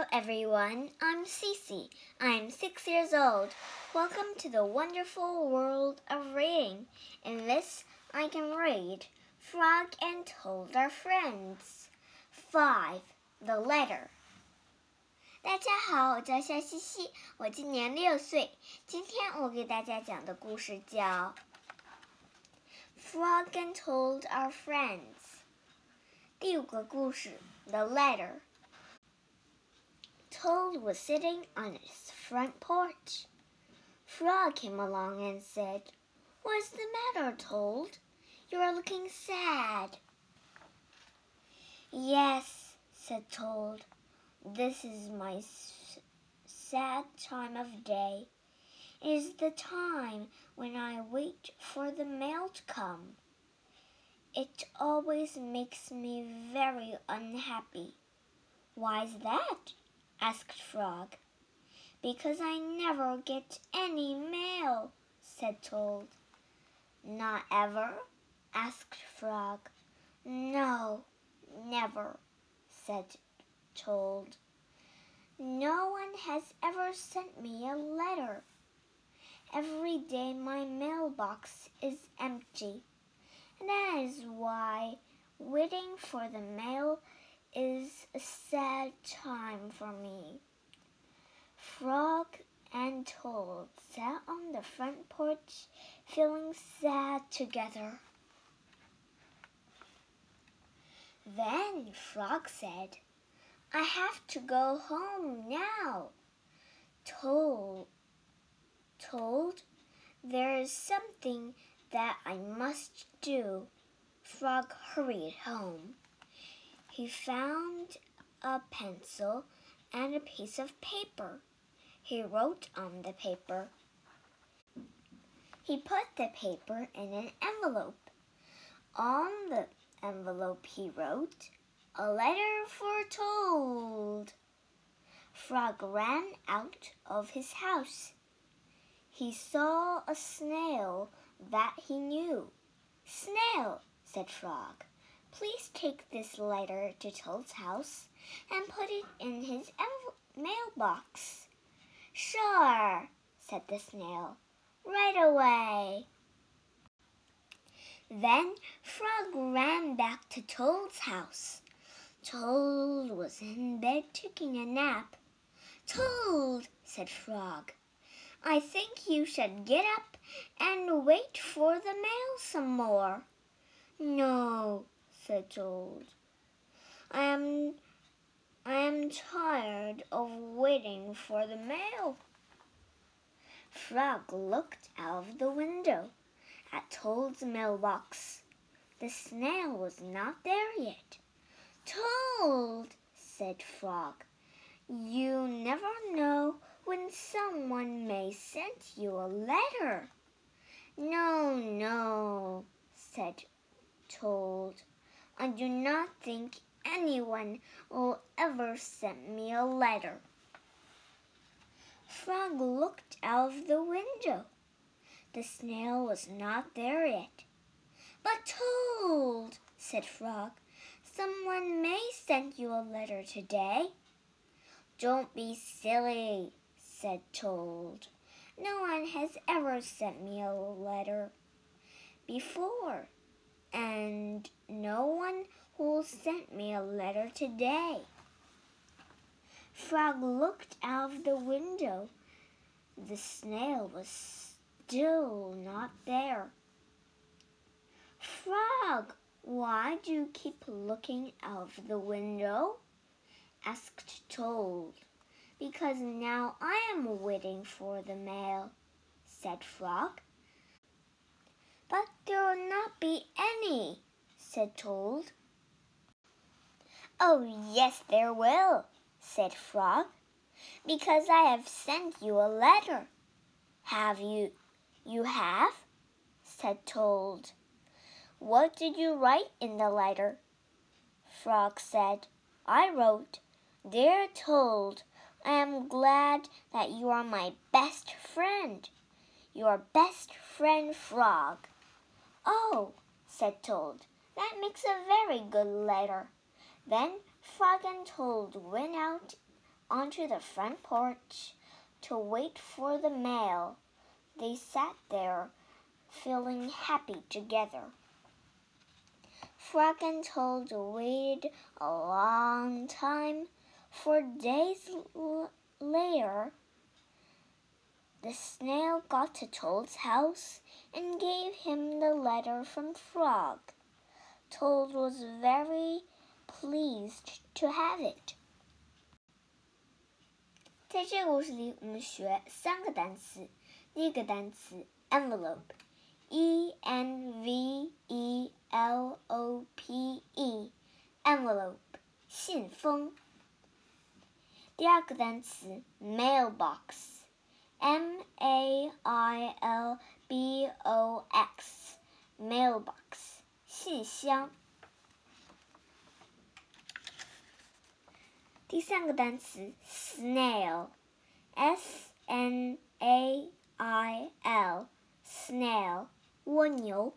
Hello, everyone. I'm Cece. I'm six years old. Welcome to the wonderful world of reading. In this, I can read Frog and Toad Are Friends. 5. The Letter. 大家好，我叫夏西西，我今年六岁。今天我给大家讲的故事叫《Frog and Toad Are Friends》。第五个故事，《The Letter》。Toad was sitting on his front porch. Frog came along and said, What's the matter, Toad? You are looking sad. Yes, said Toad. This is my sad time of day. It is the time when I wait for the mail to come. It always makes me very unhappy. Why's that? Asked Frog. Because I never get any mail, said Toad. Not ever? asked Frog. No, never, said Toad. No one has ever sent me a letter. Every day my mailbox is empty. And that is why waiting for the mail is a sad time for me. Frog and Toad sat on the front porch feeling sad together. Then Frog said, I have to go home now. Toad, Toad, there is something that I must do. Frog hurried home. He found a pencil and a piece of paper. He wrote on the paper. He put the paper in an envelope. On the envelope he wrote, A letter for Toad. Frog ran out of his house. He saw a snail that he knew. Snail, said Frog. Please take this letter to Toad's house and put it in his mailbox. Sure, said the snail. Right away. Then Frog ran back to Toad's house. Toad was in bed taking a nap. Toad, said Frog, I think you should get up and wait for the mail some more. No, Toad. I am I am tired of waiting for the mail. Frog looked out of the window at Toad's mailbox. The snail was not there yet. Toad, said Frog, you never know when someone may send you a letter. No, no, said Toad. I do not think anyone will ever send me a letter. Frog looked out of the window. The snail was not there yet. But Toad, said Frog, someone may send you a letter today. Don't be silly, said Toad. No one has ever sent me a letter before and no one who sent me a letter today. Frog looked out of the window. The snail was still not there. Frog, why do you keep looking out of the window? asked Toad. Because now I am waiting for the mail, said Frog. But there will not be any, said Toad. Oh, yes, there will, said Frog, because I have sent you a letter. Have you? You have? said Toad. What did you write in the letter? Frog said, I wrote, Dear Toad, I am glad that you are my best friend. Your best friend Frog. Oh, said Toad, that makes a very good letter. Then Frog and Toad went out onto the front porch to wait for the mail. They sat there, feeling happy together. Frog and Toad waited a long time. For days later, the snail got to Toad's house and gave him the letter from Frog. Toad was very pleased to have it. 在这个故事里，我们学三个单词。第一个单词 envelope，e n v e l o p e，envelope 信封。第二个单词 mailbox，m a i l b o x，mailbox 信箱。第三个单词 snail，s n a i l，snail 蜗牛。